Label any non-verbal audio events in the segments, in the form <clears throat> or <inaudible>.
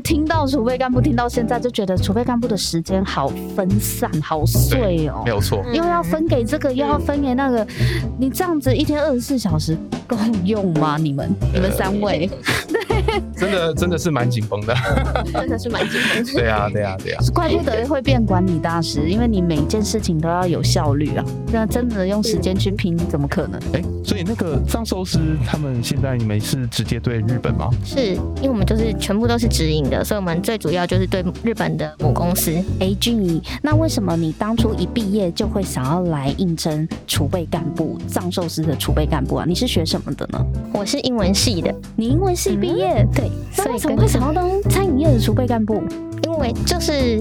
听到储备干部听到现在就觉得储备干部的时间好分散好碎哦，没有错，又要分给这个又要分给那个，你这样子一天二十四小时够用吗？你们你们三位？<laughs> 真的真的是蛮紧绷的，<laughs> 真的是蛮紧绷。对啊对啊对啊，怪不得会变管理大师，因为你每一件事情都要有效率啊。那真的用时间去拼，怎么可能？哎，所以那个藏寿司他们现在你们是直接对日本吗？是因为我们就是全部都是直营的，所以我们最主要就是对日本的母公司。哎，俊怡，那为什么你当初一毕业就会想要来应征储备干部藏寿司的储备干部啊？你是学什么的呢？我是英文系的，你英文系毕业？对，所以怎么会想要当餐饮业的储备干部？因为就是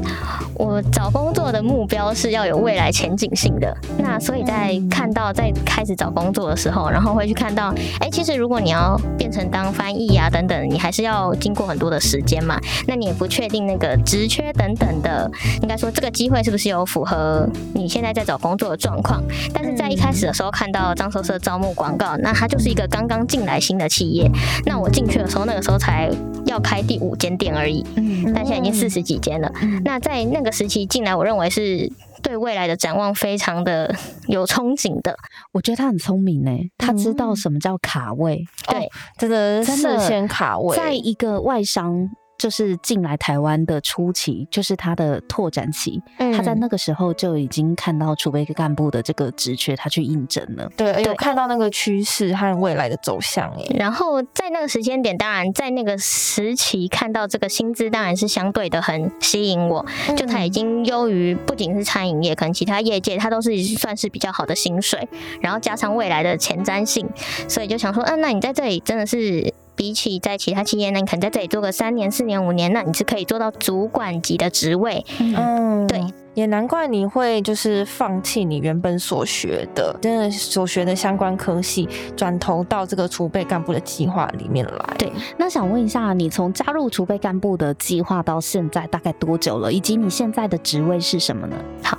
我找工作的目标是要有未来前景性的，那所以在看到在开始找工作的时候，然后会去看到，哎，其实如果你要变成当翻译啊等等，你还是要经过很多的时间嘛，那你也不确定那个职缺等等的，应该说这个机会是不是有符合你现在在找工作的状况？但是在一开始的时候看到张寿社招募广告，那它就是一个刚刚进来新的企业，那我进去的时候那个时候才要开第五间店而已，嗯，但现在已经四十几间了。那在那个时期进来，我认为是对未来的展望非常的有憧憬的。我觉得他很聪明呢，他知道什么叫卡位，对，真的事先卡位，在一个外商。就是进来台湾的初期，就是他的拓展期。他在那个时候就已经看到储备干部的这个职缺，他去应征了。对，有看到那个趋势和未来的走向。哎，然后在那个时间点，当然在那个时期看到这个薪资，当然是相对的很吸引我。就他已经优于不仅是餐饮业，可能其他业界，他都是算是比较好的薪水，然后加上未来的前瞻性，所以就想说，嗯，那你在这里真的是。比起在其他企业，那你可能在这里做个三年、四年、五年，那你是可以做到主管级的职位。嗯，对。也难怪你会就是放弃你原本所学的，真的所学的相关科系，转投到这个储备干部的计划里面来。对，那想问一下，你从加入储备干部的计划到现在大概多久了？以及你现在的职位是什么呢？好，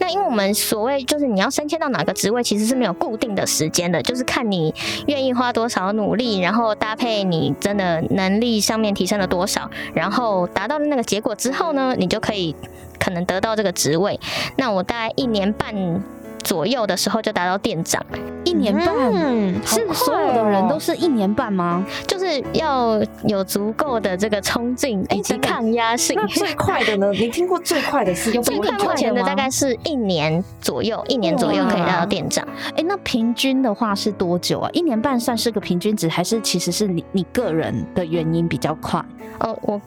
那因为我们所谓就是你要升迁到哪个职位，其实是没有固定的时间的，就是看你愿意花多少努力，然后搭配你真的能力上面提升了多少，然后达到了那个结果之后呢，你就可以。可能得到这个职位，那我大概一年半左右的时候就达到店长。一年半，是所有的人都是一年半吗？就是要有足够的这个冲劲以及抗压性。那最快的呢？<laughs> 你听过最快的是最快目前的大概是一年左右，一年左右可以达到店长。哎，那平均的话是多久啊？一年半算是个平均值，还是其实是你你个人的原因比较快？哦，我。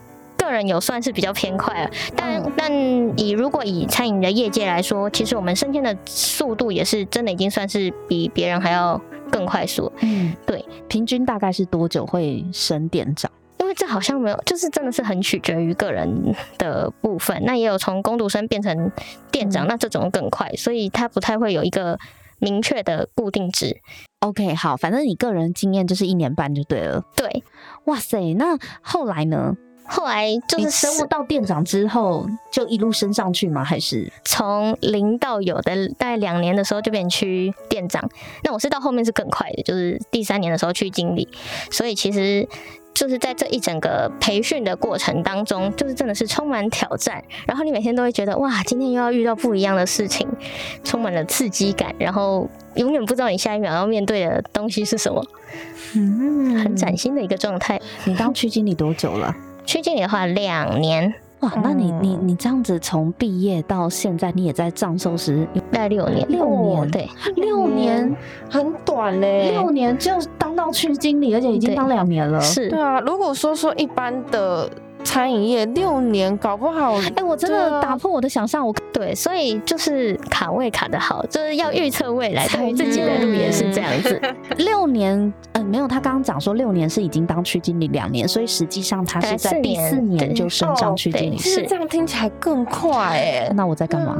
个人有算是比较偏快了，但但以如果以餐饮的业界来说，其实我们升迁的速度也是真的已经算是比别人还要更快速。嗯，对，平均大概是多久会升店长？因为这好像没有，就是真的是很取决于个人的部分。那也有从工读生变成店长，那这种更快，所以他不太会有一个明确的固定值。OK，好，反正你个人经验就是一年半就对了。对，哇塞，那后来呢？后来就是升到店长之后，就一路升上去吗？还是从零到有的大概两年的时候就变区店长？那我是到后面是更快的，就是第三年的时候去经理。所以其实就是在这一整个培训的过程当中，就是真的是充满挑战。然后你每天都会觉得哇，今天又要遇到不一样的事情，充满了刺激感。然后永远不知道你下一秒要面对的东西是什么，嗯，很崭新的一个状态。你当区经理多久了？区经理的话，两年。哇，那你你你这样子从毕业到现在，你也在藏寿司？大概六年，六年。对，六年。很短嘞，六年就当到区经理，而且已经当两年了，是。对啊。如果说说一般的。餐饮业六年搞不好，哎，我真的打破我的想象。我对，所以就是卡位卡的好，就是要预测未来。对自己的路也是这样子。<laughs> 六年，嗯，没有，他刚刚讲说六年是已经当区经理两年，所以实际上他是在第四年就升上区经理。是这样听起来更快哎。那我在干嘛？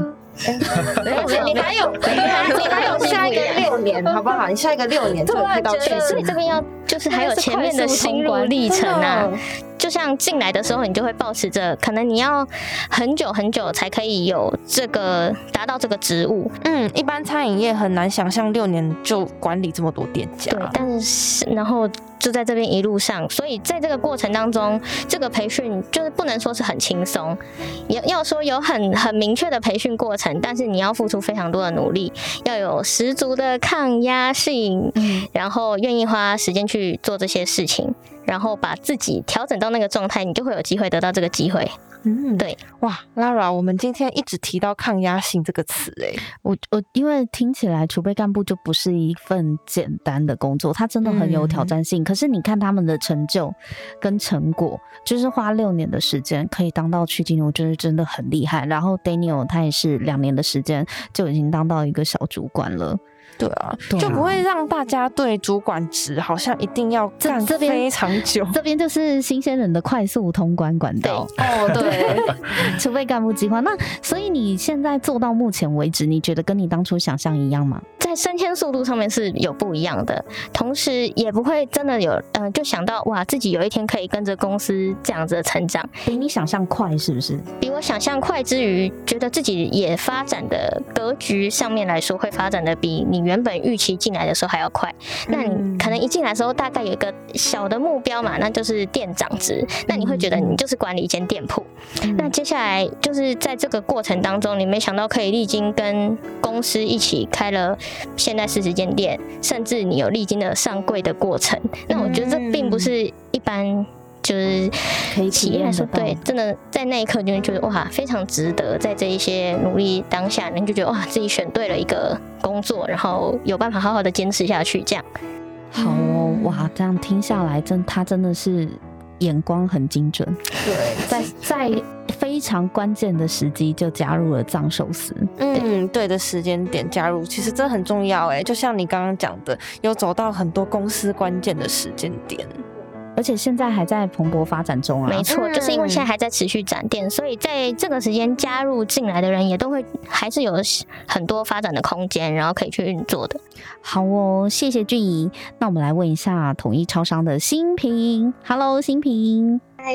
你还有你还有下一个六年，好不好？你下一个六年就可以到去，所以这边要就是还有前面的心路历程啊。就像进来的时候，你就会保持着，可能你要很久很久才可以有这个达到这个职务。嗯，一般餐饮业很难想象六年就管理这么多店家。对，但是然后就在这边一路上，所以在这个过程当中，这个培训就是不能说是很轻松，要要说有很很明确的培训过程，但是你要付出非常多的努力，要有十足的抗压性，然后愿意花时间去做这些事情。然后把自己调整到那个状态，你就会有机会得到这个机会。嗯，对，哇，Lara，我们今天一直提到抗压性这个词，哎，我我因为听起来储备干部就不是一份简单的工作，它真的很有挑战性。可是你看他们的成就跟成果，就是花六年的时间可以当到区经理，我觉得真的很厉害。然后 Daniel 他也是两年的时间就已经当到一个小主管了。对啊，就不会让大家对主管职好像一定要干非常久。<laughs> 这边就是新鲜人的快速通关管道。哦，对，<laughs> 储备干部计划。那所以你现在做到目前为止，你觉得跟你当初想象一样吗？在升迁速度上面是有不一样的，同时也不会真的有，嗯，就想到哇，自己有一天可以跟着公司这样子的成长，比你想象快，是不是？比我想象快之余，觉得自己也发展的格局上面来说，会发展的比你原本预期进来的时候还要快。那你可能一进来的时候，大概有一个小的目标嘛，那就是店长职，那你会觉得你就是管理一间店铺。那接下来就是在这个过程当中，你没想到可以历经跟公司一起开了。现在四十间店，甚至你有历经了上柜的过程，那我觉得这并不是一般就是可以体验的。对，真的在那一刻就会觉得哇，非常值得。在这一些努力当下，你就觉得哇，自己选对了一个工作，然后有办法好好的坚持下去。这样好哦，哇，这样听下来，真他真的是眼光很精准。对，在在。非常关键的时机就加入了藏寿司，嗯，对的时间点加入，其实这很重要哎。就像你刚刚讲的，有走到很多公司关键的时间点，而且现在还在蓬勃发展中啊。没错，就是因为现在还在持续展店，所以在这个时间加入进来的人也都会还是有很多发展的空间，然后可以去运作的。好哦，谢谢俊怡。那我们来问一下统一超商的新平，Hello，新平。嗨，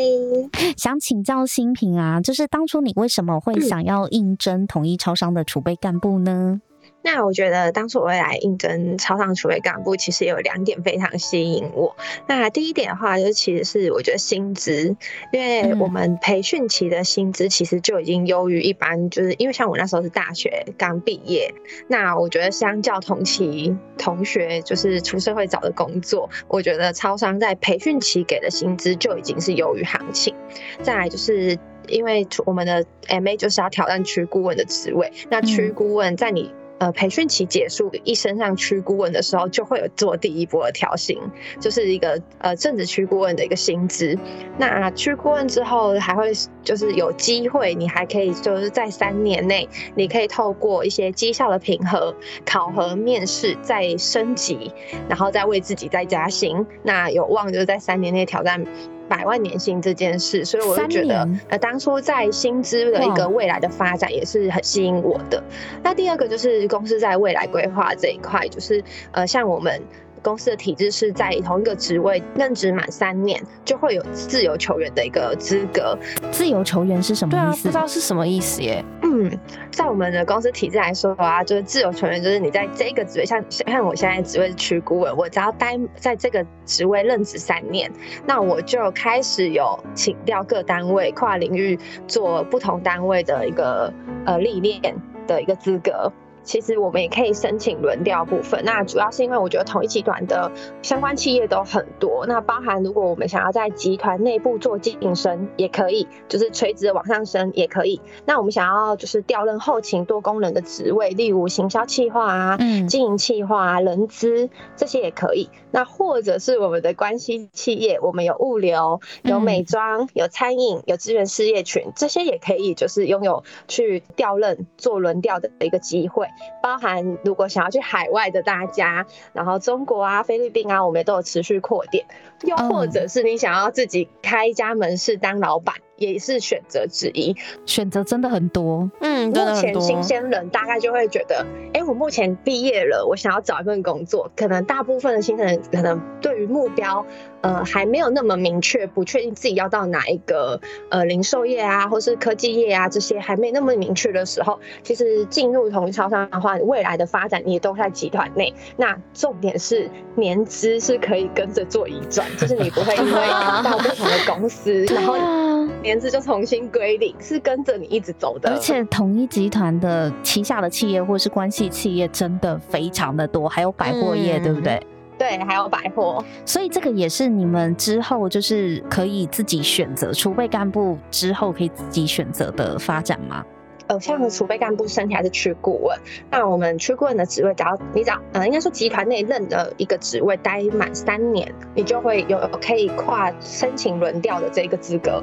想请教新平啊，就是当初你为什么会 <clears throat> 想要应征统一超商的储备干部呢？那我觉得当初我会来应征超商储备干部，其实有两点非常吸引我。那第一点的话，就是其实是我觉得薪资，因为我们培训期的薪资其实就已经优于一般，就是因为像我那时候是大学刚毕业，那我觉得相较同期同学就是出社会找的工作，我觉得超商在培训期给的薪资就已经是优于行情。再来就是因为我们的 MA 就是要挑战区顾问的职位，那区顾问在你呃，培训期结束，一升上区顾问的时候，就会有做第一波的调薪，就是一个呃正职区顾问的一个薪资。那区顾问之后，还会就是有机会，你还可以就是在三年内，你可以透过一些绩效的评核、考核、面试再升级，然后再为自己再加薪。那有望就是在三年内挑战。百万年薪这件事，所以我就觉得，呃，当初在薪资的一个未来的发展也是很吸引我的。那第二个就是公司在未来规划这一块，就是呃，像我们。公司的体制是在同一个职位任职满三年，就会有自由球员的一个资格。自由球员是什么意思？不知道是什么意思耶。嗯，在我们的公司体制来说的话，就是自由球员，就是你在这个职位，像像我现在职位是区顾问，我只要待在这个职位任职三年，那我就开始有请调各单位跨领域做不同单位的一个呃历练的一个资格。其实我们也可以申请轮调部分，那主要是因为我觉得同一集团的相关企业都很多，那包含如果我们想要在集团内部做晋升也可以，就是垂直的往上升也可以。那我们想要就是调任后勤多功能的职位，例如行销企划啊、经营企划啊、人资这些也可以。那或者是我们的关系企业，我们有物流、有美妆、有餐饮、有资源事业群，这些也可以就是拥有去调任做轮调的一个机会。包含如果想要去海外的大家，然后中国啊、菲律宾啊，我们也都有持续扩店。又或者是你想要自己开一家门市当老板，也是选择之一。选择真的很多。嗯，目前。新鲜人大概就会觉得，哎、我目前毕业了，我想要找一份工作。可能大部分的新鲜人可能对于目标，呃，还没有那么明确，不确定自己要到哪一个呃零售业啊，或是科技业啊这些还没那么明确的时候，其实进入同一超商的话，未来的发展你都在集团内。那重点是年资是可以跟着做移转，就是你不会因为 <laughs> 到不同的公司，然后啊，年资就重新归零，是跟着你一直走的。而且统一集团的旗下的企业或是关系企业真的非常的多，还有百货业，嗯对不对？对，还有百货。所以这个也是你们之后就是可以自己选择，储备干部之后可以自己选择的发展吗？呃，像储备干部升级还是区顾问，那我们区顾问的职位，只要你只要呃，应该说集团内任的一个职位待满三年，你就会有可以跨申请轮调的这个资格，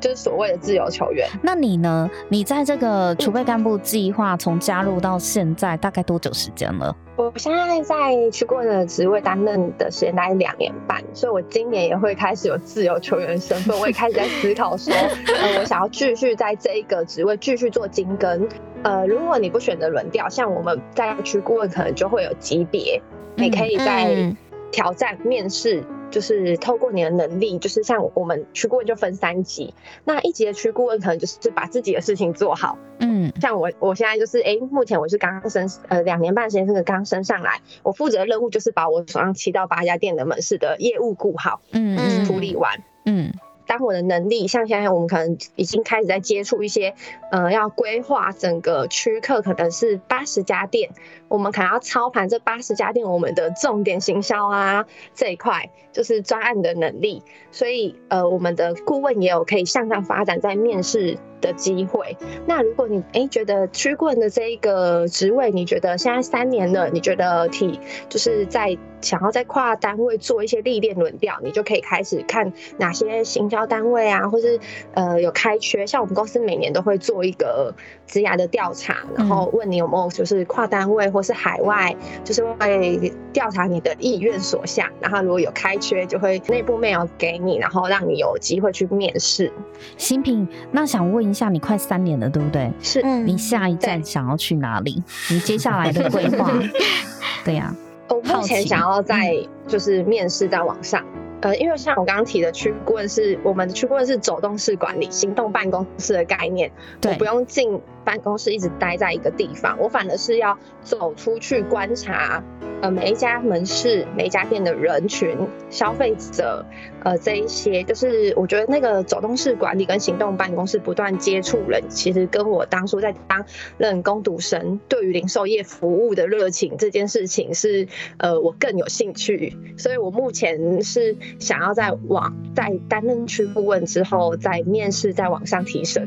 就是所谓的自由球员。那你呢？你在这个储备干部计划从加入到现在大概多久时间了？我现在在区顾问的职位担任的时间大概两年半，所以我今年也会开始有自由球员身份。我也开始在思考说，<laughs> 呃，我想要继续在这一个职位继续做精耕。呃，如果你不选择轮调，像我们在区顾问可能就会有级别，你可以在嗯挑战面试。就是透过你的能力，就是像我们区顾问就分三级，那一级的区顾问可能就是把自己的事情做好，嗯像我，我现在就是，哎、目前我是刚刚升，呃，两年半时间是个刚升上来，我负责的任务就是把我手上七到八家店的门市的业务顾好，嗯嗯处理完。嗯当我的能力，像现在我们可能已经开始在接触一些，呃，要规划整个区客可能是八十家店，我们可能要操盘这八十家店我们的重点行销啊这一块，就是专案的能力。所以，呃，我们的顾问也有可以向上发展在面试的机会。那如果你哎觉得区顾问的这一个职位，你觉得现在三年了，你觉得体就是在想要在跨单位做一些历练轮调，你就可以开始看哪些行销单位啊，或是呃有开缺。像我们公司每年都会做一个职涯的调查，然后问你有没有就是跨单位或是海外，就是会调查你的意愿所向。然后如果有开缺，就会内部 mail 给你，然后让你有机会去面试。新品，那想问一下，你快三年了，对不对？是嗯你下一站想要去哪里？你接下来的规划？<laughs> 对呀、我目前想要在就是面试在网上，呃，因为像我刚刚提的区顾问是我们的区顾问是走动式管理、行动办公室的概念，对我不用进办公室一直待在一个地方，我反而是要走出去观察，呃，每一家门市、每一家店的人群、消费者，呃，这一些。就是我觉得那个走动式管理跟行动办公室不断接触人，其实跟我当初在当任工读生对于零售业服务的热情这件事情是，呃，我更有兴趣，所以我目前是想要在网在担任区顾问之后，在面试再往上提升。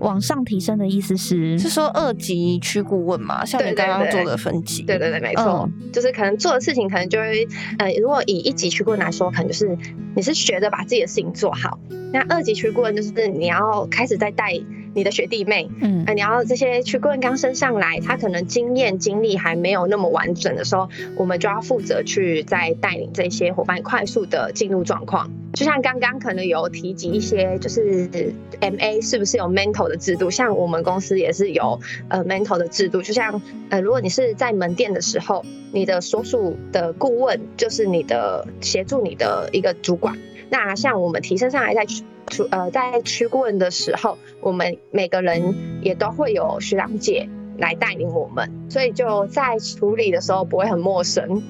往上提升的意思是是说二级区顾问嘛？像你刚刚做的分级，对对对，没错，就是可能做的事情，可能就会，呃，如果以一级区顾问来说，可能就是你是学着把自己的事情做好。那二级区顾问就是你要开始在带你的学弟妹，嗯呃，你要这些去顾问刚升上来，他可能经验经历还没有那么完整的时候，我们就要负责去再带领这些伙伴快速的进入状况。就像刚刚可能有提及一些，就是 M A 是不是有 mental 的制度？像我们公司也是有呃 mental 的制度。就像呃，如果你是在门店的时候，你的所属的顾问就是你的协助你的一个主管。那像我们提升上来在区呃在区顾问的时候，我们每个人也都会有学长姐来带领我们，所以就在处理的时候不会很陌生。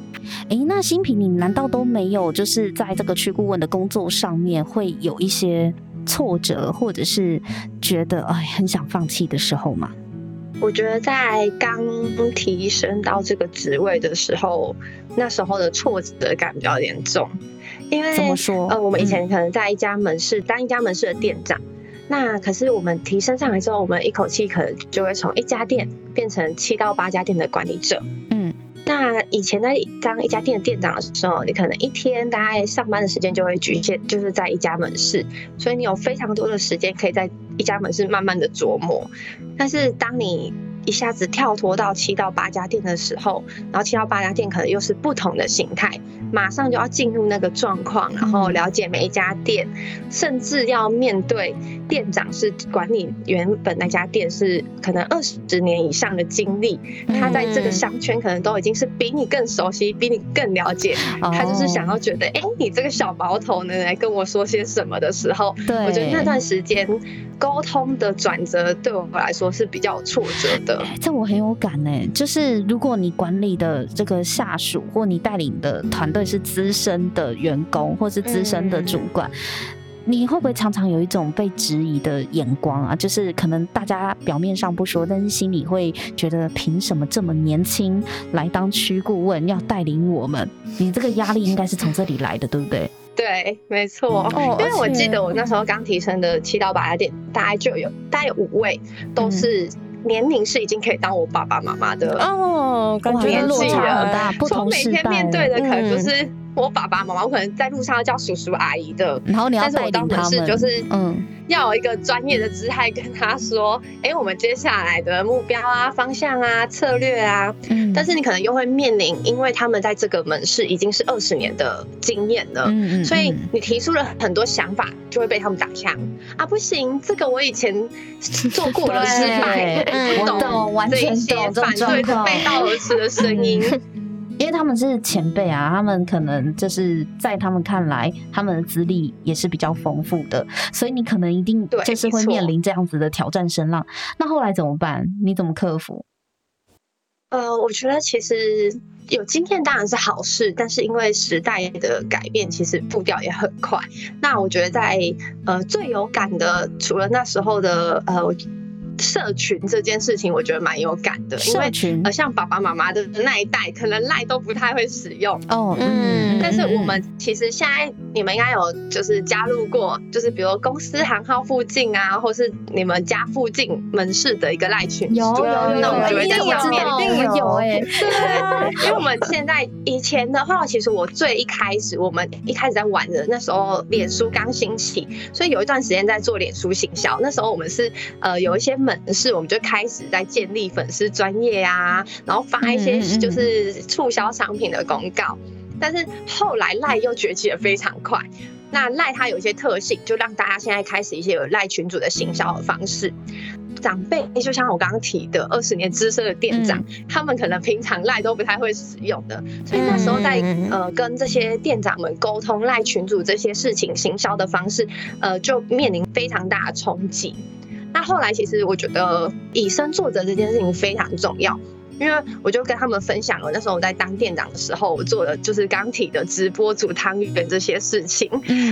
诶，那新品你难道都没有就是在这个区顾问的工作上面会有一些挫折，或者是觉得哎很想放弃的时候吗？我觉得在刚提升到这个职位的时候，那时候的挫折感比较严重，因为怎么说？呃，我们以嗯前可能在一家门市、当一家门市的店长，那可是我们提升上来之后，我们一口气可能就会从一家店变成七到八家店的管理者。嗯那以前在当一家店的店长的时候，你可能一天大概上班的时间就会局限，就是在一家门市，所以你有非常多的时间可以在一家门市慢慢的琢磨。但是当你一下子跳脱到七到八家店的时候，然后七到八家店可能又是不同的形态，马上就要进入那个状况，然后了解每一家店，甚至要面对店长是管理原本那家店是可能二十年以上的经历，他在这个商圈可能都已经是比你更熟悉，比你更了解，他就是想要觉得，哎，你这个小毛头能，来跟我说些什么的时候，我觉得那段时间沟通的转折对我来说是比较有挫折的。这我很有感呢，就是如果你管理的这个下属或你带领的团队是资深的员工或是资深的主管，你会不会常常有一种被质疑的眼光啊？就是可能大家表面上不说，但是心里会觉得凭什么这么年轻来当区顾问要带领我们？你这个压力应该是从这里来的，对不对？<laughs> 对，没错。因为我记得我那时候刚提升的七到八家店，大概就有大概有五位都是。年龄是已经可以当我爸爸妈妈的哦，感觉落差很大，不同每天面对的可能就是我爸爸妈妈，我可能在路上要叫叔叔阿姨的，然后你要带领他们，就是嗯。要有一个专业的姿态跟他说，哎，我们接下来的目标啊、方向啊、策略啊，嗯，但是你可能又会面临，因为他们在这个门市已经是二十年的经验了，嗯嗯，所以你提出了很多想法，就会被他们打枪。啊，不行，这个我以前做过了失败，<laughs> 不懂这一些反对的背道而驰的声音。<laughs> 因为他们是前辈啊，他们可能就是在他们看来，他们的资历也是比较丰富的，所以你可能一定就是会面临这样子的挑战声浪。那后来怎么办？你怎么克服？呃，我觉得其实有经验当然是好事，但是因为时代的改变，其实步调也很快。那我觉得在呃最有感的，除了那时候的呃。社群这件事情，我觉得蛮有感的，因为呃，像爸爸妈妈的那一代，可能赖都不太会使用。哦，嗯，但是我们其实现在你们应该有就是加入过，就是比如公司行号附近啊，或是你们家附近门市的一个赖群，有有有，那我觉得在上面一定有哎，对，因为我们现在以前的话，其实我最一开始我们一开始在玩的那时候，脸书刚兴起，所以有一段时间在做脸书行销，那时候我们是呃有一些。门市我们就开始在建立粉丝专业啊，然后发一些就是促销商品的公告。但是后来赖又崛起的非常快，那赖它有一些特性，就让大家现在开始一些有赖群主的行销的方式。长辈就像我刚刚提的，二十年资深的店长，他们可能平常赖都不太会使用的，所以那时候在呃跟这些店长们沟通赖群主这些事情行销的方式，呃就面临非常大的冲击。那后来，其实我觉得以身作则这件事情非常重要。因为我就跟他们分享了，那时候我在当店长的时候，我做的就是刚体的直播煮汤圆这些事情，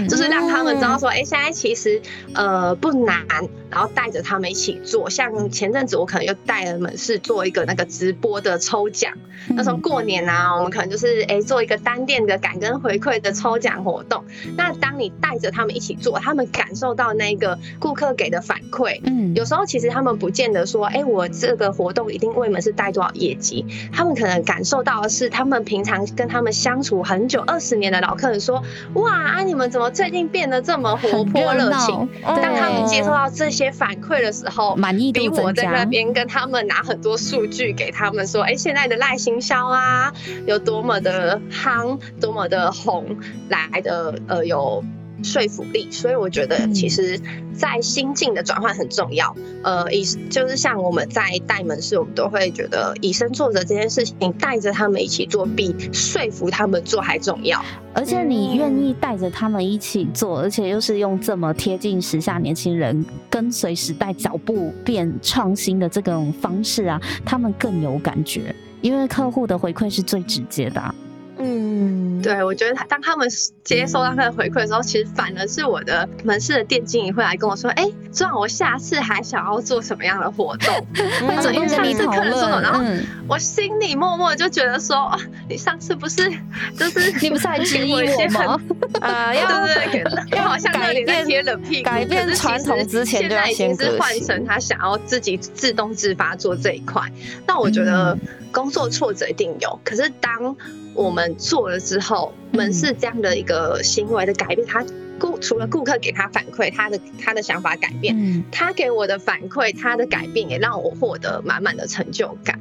就是让他们知道说，哎，现在其实呃不难，然后带着他们一起做。像前阵子我可能又带了们是做一个那个直播的抽奖，那时候过年啊，我们可能就是哎做一个单店的感恩回馈的抽奖活动。那当你带着他们一起做，他们感受到那个顾客给的反馈，嗯，有时候其实他们不见得说，哎，我这个活动一定为门市带多少。业绩，他们可能感受到的是，他们平常跟他们相处很久、二十年的老客人说：“哇，啊，你们怎么最近变得这么活泼热情？”当他们接受到这些反馈的时候，满意比我在那边跟他们拿很多数据给他们说：“哎，现在的赖行销啊，有多么的夯，多么的红，来的呃有。”说服力，所以我觉得其实，在心境的转换很重要。呃，以就是像我们在带门市，我们都会觉得以身作则这件事情，带着他们一起做，比说服他们做还重要。而且你愿意带着他们一起做，而且又是用这么贴近时下年轻人跟随时代脚步变创新的这种方式啊，他们更有感觉，因为客户的回馈是最直接的。嗯，对，我觉得当他们接收到他的回馈的时候，其实反而是我的门市的店经理会来跟我说：“哎，这样我下次还想要做什么样的活动？” <laughs> 会主动跟你讨论。然后我心里默默就觉得说：“你上次不是就是 <laughs> 你不是还质疑我吗？啊，要 <laughs> 对对，要好像那里在贴冷屁股，改变传统之前，现在已经是换成他想要自己自动自发做这一块。那我觉得工作挫折一定有，可是当我们做了之后，门市这样的一个行为的改变，他顾除了顾客给他反馈，他的他的想法改变，他给我的反馈，他的改变也让我获得满满的成就感。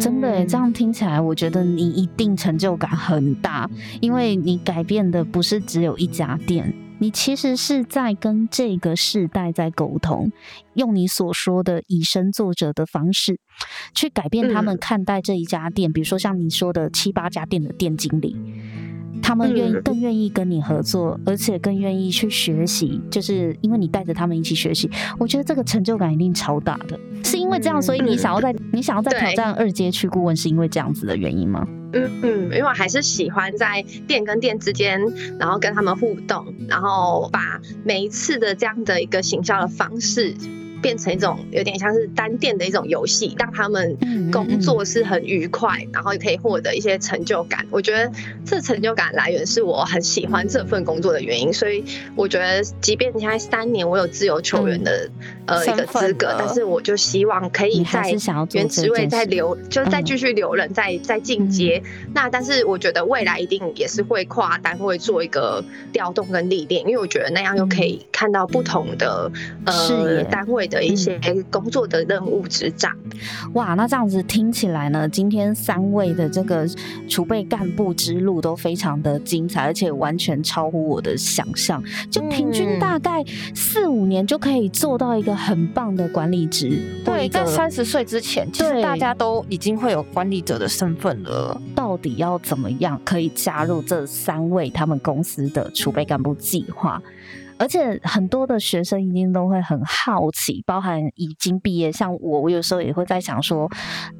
真的，这样听起来，我觉得你一定成就感很大，因为你改变的不是只有一家店，你其实是在跟这个世代在沟通，用你所说的以身作则的方式，去改变他们看待这一家店。比如说像你说的七八家店的店经理。他们愿意更愿意跟你合作，而且更愿意去学习，就是因为你带着他们一起学习。我觉得这个成就感一定超大的。是因为这样，所以你想要在你想要在挑战二阶去顾问，是因为这样子的原因吗？嗯嗯，因为我还是喜欢在店跟店之间，然后跟他们互动，然后把每一次的这样的一个行销的方式。变成一种有点像是单店的一种游戏，让他们工作是很愉快，然后也可以获得一些成就感。我觉得这成就感来源是我很喜欢这份工作的原因。所以我觉得，即便现在三年我有自由球员的呃一个资格，但是我就希望可以在原职位再留，就是再继续留人，再再进阶。那但是我觉得未来一定也是会跨单位做一个调动跟历练，因为我觉得那样又可以看到不同的呃单位。的一些工作的任务执掌，哇，那这样子听起来呢，今天三位的这个储备干部之路都非常的精彩，而且完全超乎我的想象。就平均大概四五年就可以做到一个很棒的管理职。对，在三十岁之前，其实大家都已经会有管理者的身份了。到底要怎么样可以加入这三位他们公司的储备干部计划？而且很多的学生一定都会很好奇，包含已经毕业，像我，我有时候也会在想说，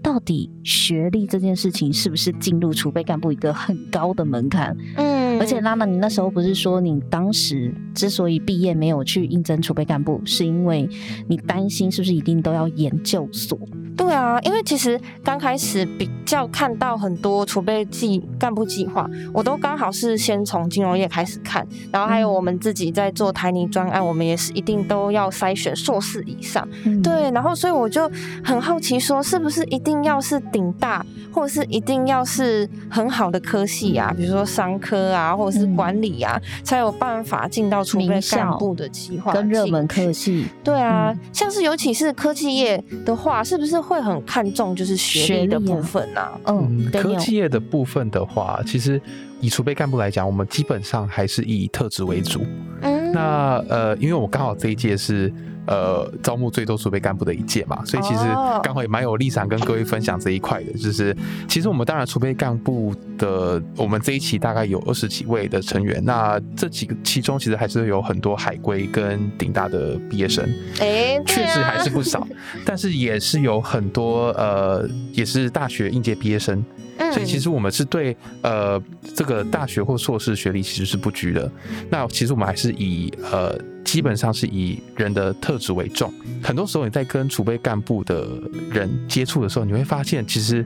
到底学历这件事情是不是进入储备干部一个很高的门槛？嗯，而且拉娜，你那时候不是说你当时之所以毕业没有去应征储备干部，是因为你担心是不是一定都要研究所？对啊，因为其实刚开始比较看到很多储备计干部计划，我都刚好是先从金融业开始看，然后还有我们自己在做台泥专案，我们也是一定都要筛选硕士以上。对，然后所以我就很好奇，说是不是一定要是顶大，或者是一定要是很好的科系啊，比如说商科啊，或者是管理啊，才有办法进到储备干部的计划跟热门科系。对啊，像是尤其是科技业的话，是不是？会很看重就是学历的部分呐，嗯，科技业的部分的话，其实以储备干部来讲，我们基本上还是以特质为主。嗯，那呃，因为我刚好这一届是。呃，招募最多储备干部的一届嘛，所以其实刚好也蛮有立场跟各位分享这一块的。就是其实我们当然储备干部的，我们这一期大概有二十几位的成员，那这几个其中其实还是有很多海归跟顶大的毕业生，哎，确实还是不少，<laughs> 但是也是有很多呃，也是大学应届毕业生。所以其实我们是对呃这个大学或硕士学历其实是不拘的。那其实我们还是以呃基本上是以人的特质为重。很多时候你在跟储备干部的人接触的时候，你会发现其实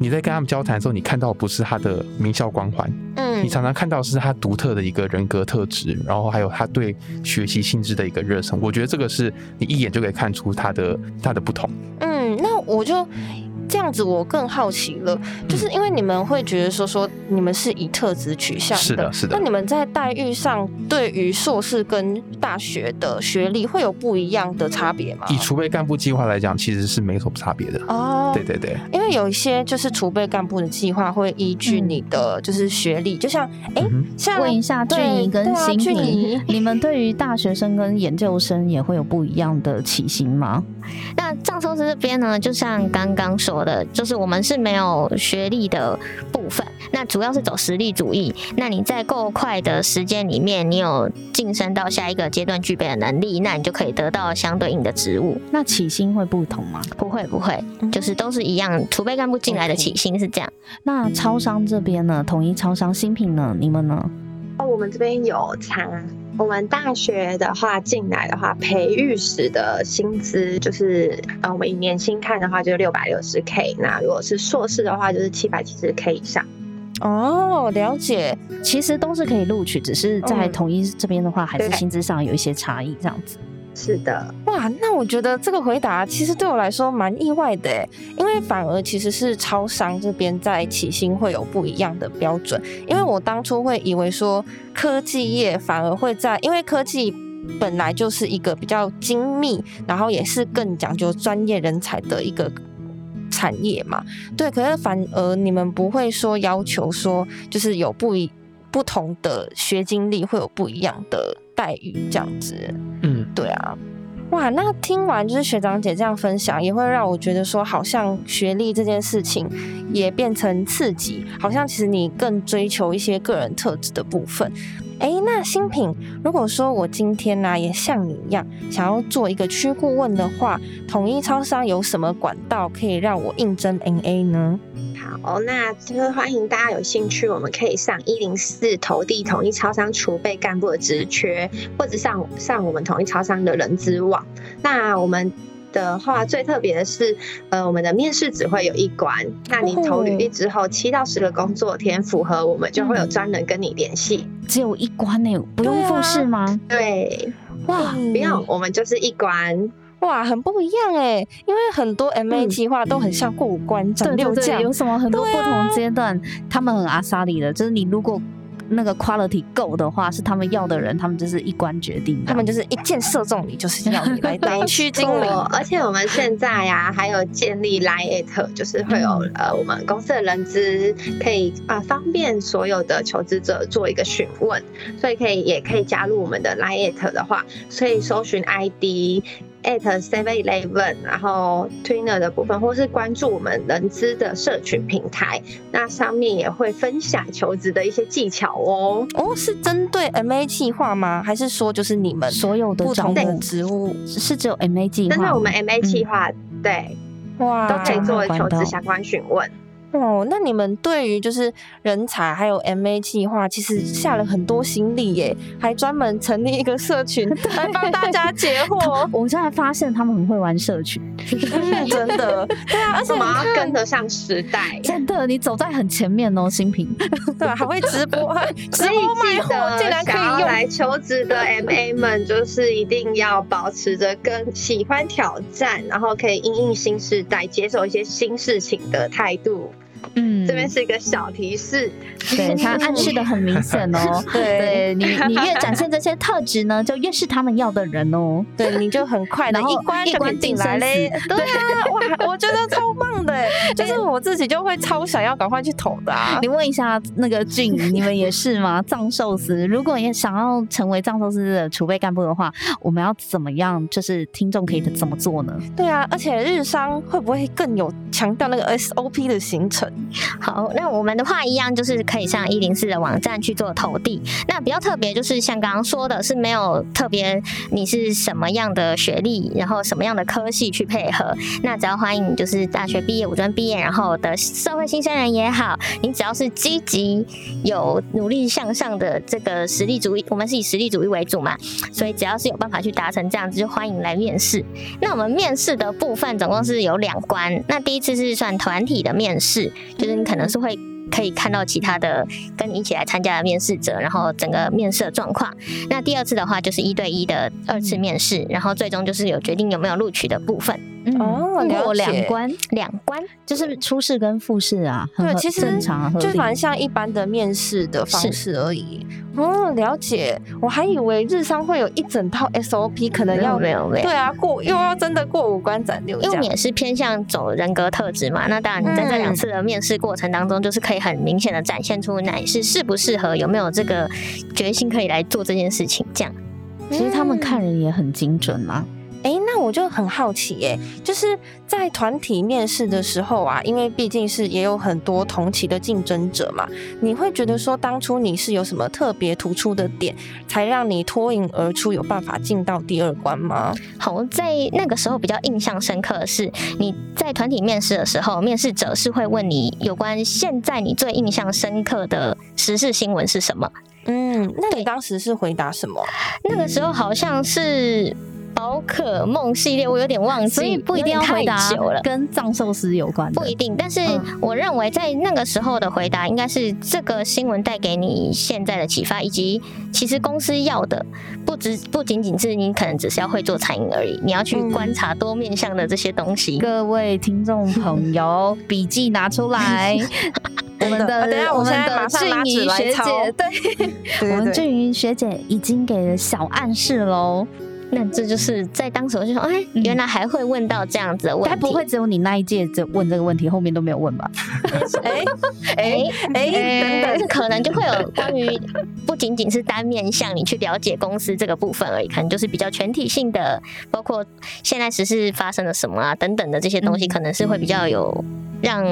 你在跟他们交谈的时候，你看到不是他的名校光环，嗯，你常常看到是他独特的一个人格特质，然后还有他对学习性质的一个热忱。我觉得这个是你一眼就可以看出他的他的不同。嗯，那我就。这样子我更好奇了，就是因为你们会觉得说说你们是以特质取向的，是的，是的。那你们在待遇上对于硕士跟大学的学历会有不一样的差别吗？以储备干部计划来讲，其实是没什么差别的哦。对对对，因为有一些就是储备干部的计划会依据你的就是学历，就像哎，像问一下俊怡跟新怡，你们对于大学生跟研究生也会有不一样的起薪吗？那藏寿司这边呢，就像刚刚说。的就是我们是没有学历的部分，那主要是走实力主义。那你在够快的时间里面，你有晋升到下一个阶段具备的能力，那你就可以得到相对应的职务。那起薪会不同吗？不会，不会，就是都是一样。储备干部进来的起薪是这样。那超商这边呢？统一超商新品呢？你们呢？哦，我们这边有差。我们大学的话进来的话，培育时的薪资就是，呃，我们以年薪看的话就是六百六十 K。那如果是硕士的话，就是七百七十 K 以上。哦，了解，其实都是可以录取，只是在统一这边的话，还是薪资上有一些差异这样子。是的，哇，那我觉得这个回答其实对我来说蛮意外的诶，因为反而其实是超商这边在起薪会有不一样的标准，因为我当初会以为说科技业反而会在，因为科技本来就是一个比较精密，然后也是更讲究专业人才的一个。产业嘛。对，可是反而你们不会说要求说，就是有不一不同的学经历会有不一样的待遇这样子。嗯，对啊。哇，那听完就是学长姐这样分享，也会让我觉得说，好像学历这件事情也变成刺激，好像其实你更追求一些个人特质的部分。哎，那新品，如果说我今天呢也像你一样，想要做一个区顾问的话，统一超商有什么管道可以让我应征 NA 呢？好，那就是欢迎大家有兴趣，我们可以上一零四投递统一超商储备干部的职缺，或者上上我们统一超商的人资网。那我们的话最特别的是，呃，我们的面试只会有一关。那你投履历之后，七到十个工作天符合，我们就会有专人跟你联系。只有一关呢，不用复试吗？对，哇，不用，我们就是一关。哇，很不一样哎，因为很多 MA 计划都很像过五关斩六将，有什么很多不同阶段，他们很阿萨里的，就是你如果。那个 quality 够的话，是他们要的人，他们就是一关决定，他们就是一箭射中你，就是要你来当区经理。而且我们现在呀，还有建立 Lite，就是会有呃，我们公司的人资可以啊，方便所有的求职者做一个询问，所以可以也可以加入我们的 Lite 的话，所以搜寻 ID。At seven eleven，然后 Twitter 的部分，或是关注我们人资的社群平台，那上面也会分享求职的一些技巧哦。哦，是针对 MA 计划吗？还是说就是你们所有的不同的职务是只有 MA 计划？针对我们 MA 计划，对，哇，都可以作为求职相关询问。哦，那你们对于就是人才还有 MA 计划，其实下了很多心力耶，还专门成立一个社群 <laughs> 来帮大家解惑。我现在发现他们很会玩社群，真的。对啊，而且我们要跟得上时代，真的，你走在很前面哦，新品。<laughs> 对啊，还会直播，直播卖货，竟然可以用。来求职的 MA 们，就是一定要保持着跟喜欢挑战，然后可以应应新时代，接受一些新事情的态度。嗯，这边是一个小提示，对他暗示的很明显哦。<laughs> 对你，你越展现这些特质呢，就越是他们要的人哦。对，你就很快的一关就可以进来嘞。对啊，哇，我觉得超棒的，<laughs> 就是我自己就会超想要赶快去投的。你问一下那个俊，你们也是吗？藏寿司，如果也想要成为藏寿司的储备干部的话，我们要怎么样？就是听众可以怎么做呢？对啊，而且日商会不会更有强调那个 SOP 的行程？好，那我们的话一样，就是可以上一零四的网站去做投递。那比较特别，就是像刚刚说的，是没有特别你是什么样的学历，然后什么样的科系去配合。那只要欢迎你，就是大学毕业、五专毕业，然后的社会新鲜人也好，你只要是积极、有努力向上的这个实力主义，我们是以实力主义为主嘛，所以只要是有办法去达成这样子，就欢迎来面试。那我们面试的部分总共是有两关，那第一次是算团体的面试。就是你可能是会可以看到其他的跟你一起来参加的面试者，然后整个面试的状况。那第二次的话就是一对一的二次面试，然后最终就是有决定有没有录取的部分。哦，过两关，两关就是初试跟复试啊。对，其实正常，就蛮像一般的面试的方式而已。哦，了解。我还以为日商会有一整套 SOP，可能要没有没有。对啊，过又要真的过五关斩六将。因为也是偏向走人格特质嘛。那当然，你在这两次的面试过程当中，就是可以很明显的展现出你是适不适合，有没有这个决心可以来做这件事情。这样，其实他们看人也很精准嘛。哎，那我就很好奇，哎，就是在团体面试的时候啊，因为毕竟是也有很多同期的竞争者嘛，你会觉得说当初你是有什么特别突出的点，才让你脱颖而出，有办法进到第二关吗？好，在那个时候比较印象深刻的是，你在团体面试的时候，面试者是会问你有关现在你最印象深刻的时事新闻是什么？嗯，那你当时是回答什么？那个时候好像是。宝可梦系列我有点忘记，所以不一定要回答跟藏寿司有关。不一定，但是我认为在那个时候的回答应该是这个新闻带给你现在的启发，以及其实公司要的不只不仅仅是你可能只是要会做餐饮而已，你要去观察多面向的这些东西。各位听众朋友，笔记拿出来，<laughs> 我们的等下我们的俊怡学姐，对，我们俊怡学姐已经给了小暗示喽。那这就是在当时我就说，哎，原来还会问到这样子的问题，该不会只有你那一届在问这个问题，后面都没有问吧？<laughs> 哎 <laughs> 哎哎，等等，可能就会有关于不仅仅是单面向你去了解公司这个部分而已，可能就是比较全体性的，包括现在时事发生了什么啊等等的这些东西，可能是会比较有让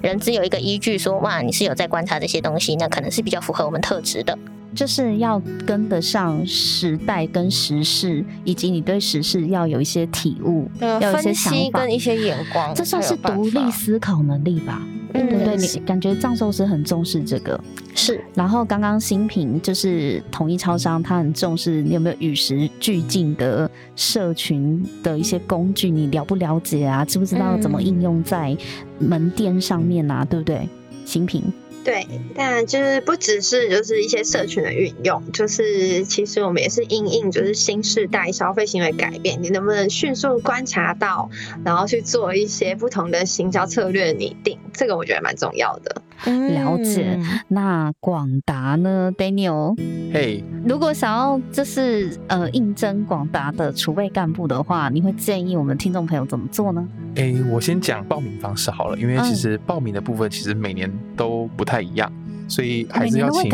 人只有一个依据，说哇，你是有在观察这些东西，那可能是比较符合我们特质的。就是要跟得上时代跟时事，以及你对时事要有一些体悟，要有一些想法跟一些眼光，这算是独立思考能力吧？对不对？你感觉藏寿司很重视这个，是。然后刚刚新品就是统一超商，他很重视你有没有与时俱进的社群的一些工具，你了不了解啊？知不知道怎么应用在门店上面啊？对不对？新品。对，但就是不只是就是一些社群的运用，就是其实我们也是因应就是新时代消费行为改变，你能不能迅速观察到，然后去做一些不同的行销策略拟定，这个我觉得蛮重要的。了解。那广达呢，Daniel？嘿，如果想要就是呃应征广达的储备干部的话，你会建议我们听众朋友怎么做呢？哎，我先讲报名方式好了，因为其实报名的部分其实每年都不太一样。所以还是要请，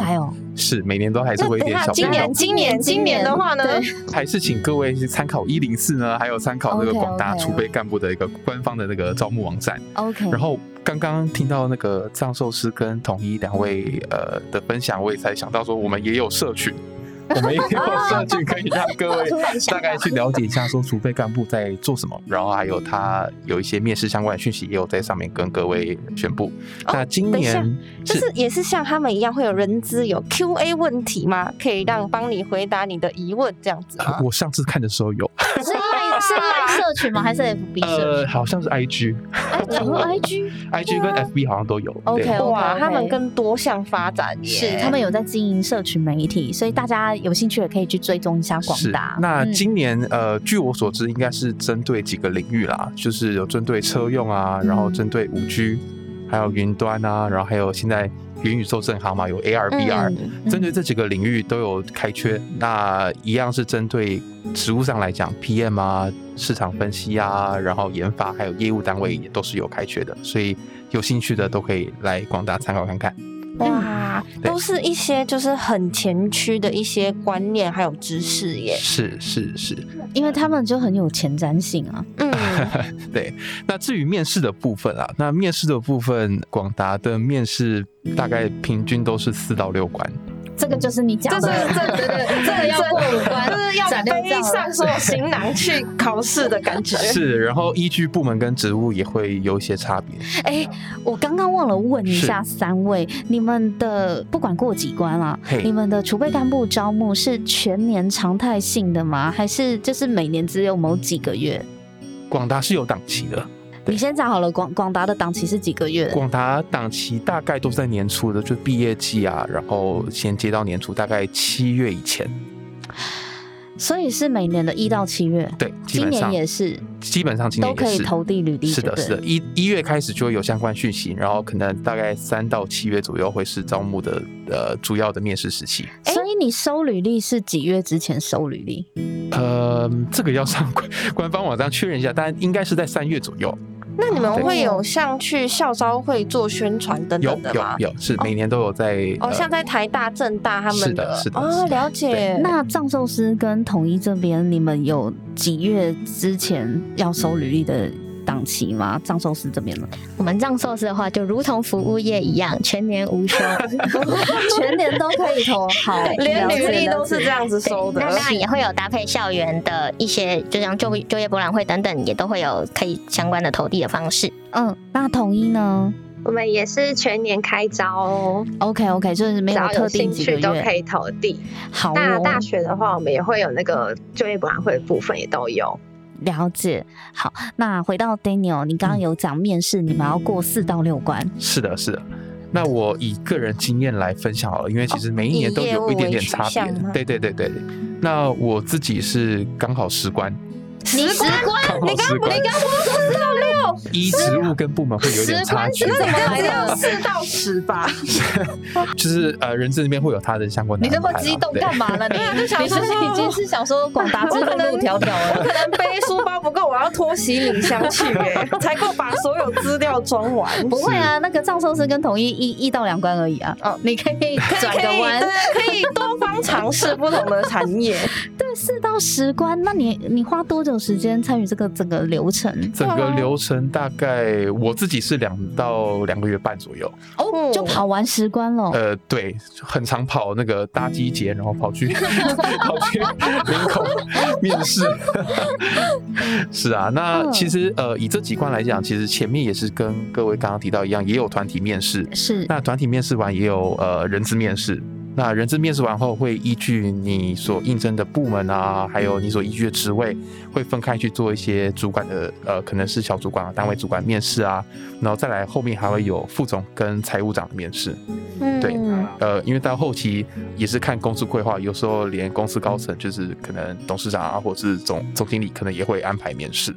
是每年都还是会一点小今年今年今年的话呢，还是请各位去参考一零四呢，还有参考那个广大储备干部的一个官方的那个招募网站。OK。然后刚刚听到那个藏寿司跟统一两位呃的分享，我也才想到说，我们也有社群。我们也有 <laughs> 社群可以让各位 <laughs> 大概去了解一下，说储备干部在做什么，然后还有他有一些面试相关的讯息，也有在上面跟各位宣布。那今年就是也是像他们一样会有人资有 Q&A 问题吗？可以让帮你回答你的疑问这样子我上次看的时候有。<laughs> 是是社群吗？还是 FB 呃，好像是 IG。<laughs> IG，IG 跟 FB 好像都有。OK，哇，他们跟多项发展，是他们有在经营社群媒体，所以大家有兴趣也可以去追踪一下广达。那今年呃，据我所知，应该是针对几个领域啦，就是有针对车用啊，然后针对五 G，还有云端啊，然后还有现在。元宇宙正好嘛，有 AR、VR，针对这几个领域都有开缺。那一样是针对职务上来讲，PM 啊、市场分析啊，然后研发还有业务单位也都是有开缺的。所以有兴趣的都可以来广大参考看看。哇，都是一些就是很前驱的一些观念还有知识耶。是是是，因为他们就很有前瞻性啊。嗯，<laughs> 对。那至于面试的部分啊，那面试的部分，广达的面试大概平均都是四到六关。这个就是你讲的，对对对，这个要过五关，就是要背上 <laughs> 所有行囊去考试的感觉。是，然后依据部门跟职务也会有一些差别。哎，我刚刚忘了问一下三位，你们的不管过几关啊，你们的储备干部招募是全年常态性的吗？还是就是每年只有某几个月？广达是有档期的。你先讲好了，广广达的档期是几个月？广达档期大概都是在年初的，就毕业季啊，然后先接到年初，大概七月以前。所以是每年的一到七月。对，今年也是，基本上今年都可以投递履历。是的，是的，一一月开始就会有相关讯息，然后可能大概三到七月左右会是招募的呃主要的面试时期。所以你收履历是几月之前收履历？呃，这个要上官官方网站确认一下，但应该是在三月左右。那你们会有像去校招会做宣传等等的吗？有有是每年都有在哦，像在台大、政大他们的是的哦，了解。那藏寿司跟统一这边，你们有几月之前要收履历的？档期吗？藏寿司这边呢？我们藏寿司的话，就如同服务业一样，全年无休，<laughs> 全年都可以投。好，连履历都是这样子收的。那当然也会有搭配校园的一些，就像就就业博览会等等，也都会有可以相关的投递的方式。嗯，那统一呢？我们也是全年开招哦。OK OK，就是没有特定几个月都可以投递。好，那大学的话，我们也会有那个就业博览会的部分，也都有。了解，好，那回到 Daniel，你刚刚有讲面试，你们要过四到六关。是的，是的。那我以个人经验来分享好了，因为其实每一年都有一点点差别。对对对对。那我自己是刚好十关。十关？你刚你刚不是说四到六？一职务跟部门会有点差距。怎么来的？四到十吧。<laughs> 就是呃，人事那边会有他的相关的。你这么激动干嘛呢？你就想说已经是想说广达之路路迢迢了，我可能背书包不够，我要拖行李箱去哎，<laughs> 才够把所有资料装完。不会啊，那个藏寿司跟统一一一到两关而已啊。哦，你可以转个弯，可以多方尝试不同的产业。<laughs> 对，四到十关，那你你花多久时间参与这个整个流程？整个流程大概我自己是两到两个月半左右。哦，就跑完十关了。呃，对，很常跑那个搭机节，然后跑去 <laughs> 跑去门口 <laughs> 面试。<laughs> 是啊，那其实呃，以这几关来讲，其实前面也是跟各位刚刚提到一样，也有团体面试。是，那团体面试完也有呃人资面试。那人资面试完后，会依据你所应征的部门啊，还有你所依据的职位，会分开去做一些主管的，呃，可能是小主管啊、单位主管面试啊，然后再来后面还会有副总跟财务长的面试。嗯，对，呃，因为到后期也是看公司规划，有时候连公司高层，就是可能董事长啊，或者是总总经理，可能也会安排面试。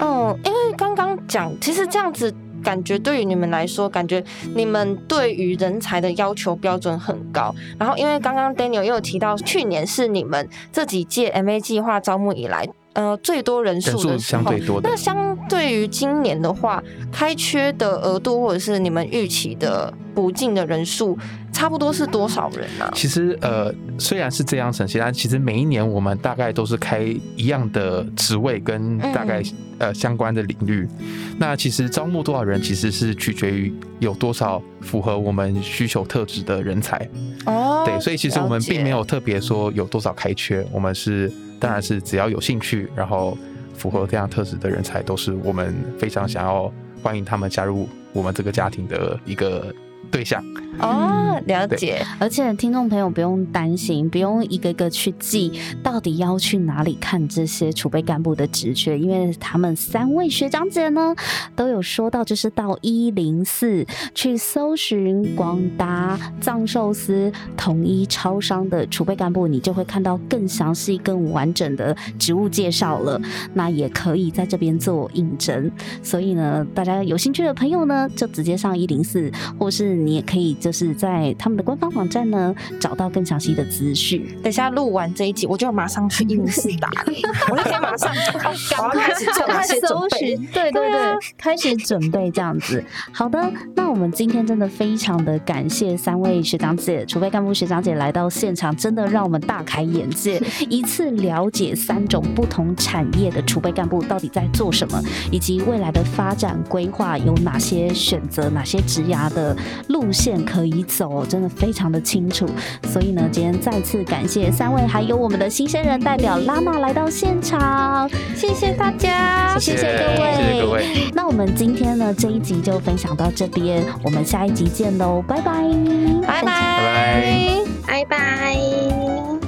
哦，因为刚刚讲，其实这样子。感觉对于你们来说，感觉你们对于人才的要求标准很高。然后，因为刚刚 Daniel 又有提到，去年是你们这几届 MA 计划招募以来，呃，最多人数的时候。那相对于今年的话，开缺的额度或者是你们预期的补进的人数。差不多是多少人呢？其实呃，虽然是这样呈现，但其实每一年我们大概都是开一样的职位跟大概呃相关的领域。那其实招募多少人，其实是取决于有多少符合我们需求特质的人才。哦，对，所以其实我们并没有特别说有多少开缺，我们是当然是只要有兴趣，然后符合这样特质的人才，都是我们非常想要欢迎他们加入我们这个家庭的一个。对象哦，了解。而且听众朋友不用担心，不用一个个去记到底要去哪里看这些储备干部的职缺，因为他们三位学长姐呢都有说到，就是到一零四去搜寻广达、藏寿司、统一超商的储备干部，你就会看到更详细、更完整的职务介绍了。那也可以在这边做应征。所以呢，大家有兴趣的朋友呢，就直接上一零四，或是。你也可以就是在他们的官方网站呢找到更详细的资讯。等下录完这一集，我就马上去一零四打，<laughs> 我就可以马上赶快开始做那些准备。对对对，开始准备这样子。好的，那我们今天真的非常的感谢三位学长姐、储备干部学长姐来到现场，真的让我们大开眼界，<laughs> 一次了解三种不同产业的储备干部到底在做什么，以及未来的发展规划有哪些选择、哪些职涯的。路线可可以走，真的非常的清楚。所以呢，今天再次感谢三位，还有我们的新生人代表拉娜来到现场，谢谢大家，谢谢各位，谢谢各位。那我们今天呢这一集就分享到这边，我们下一集见喽，拜拜，拜拜，拜拜，拜拜。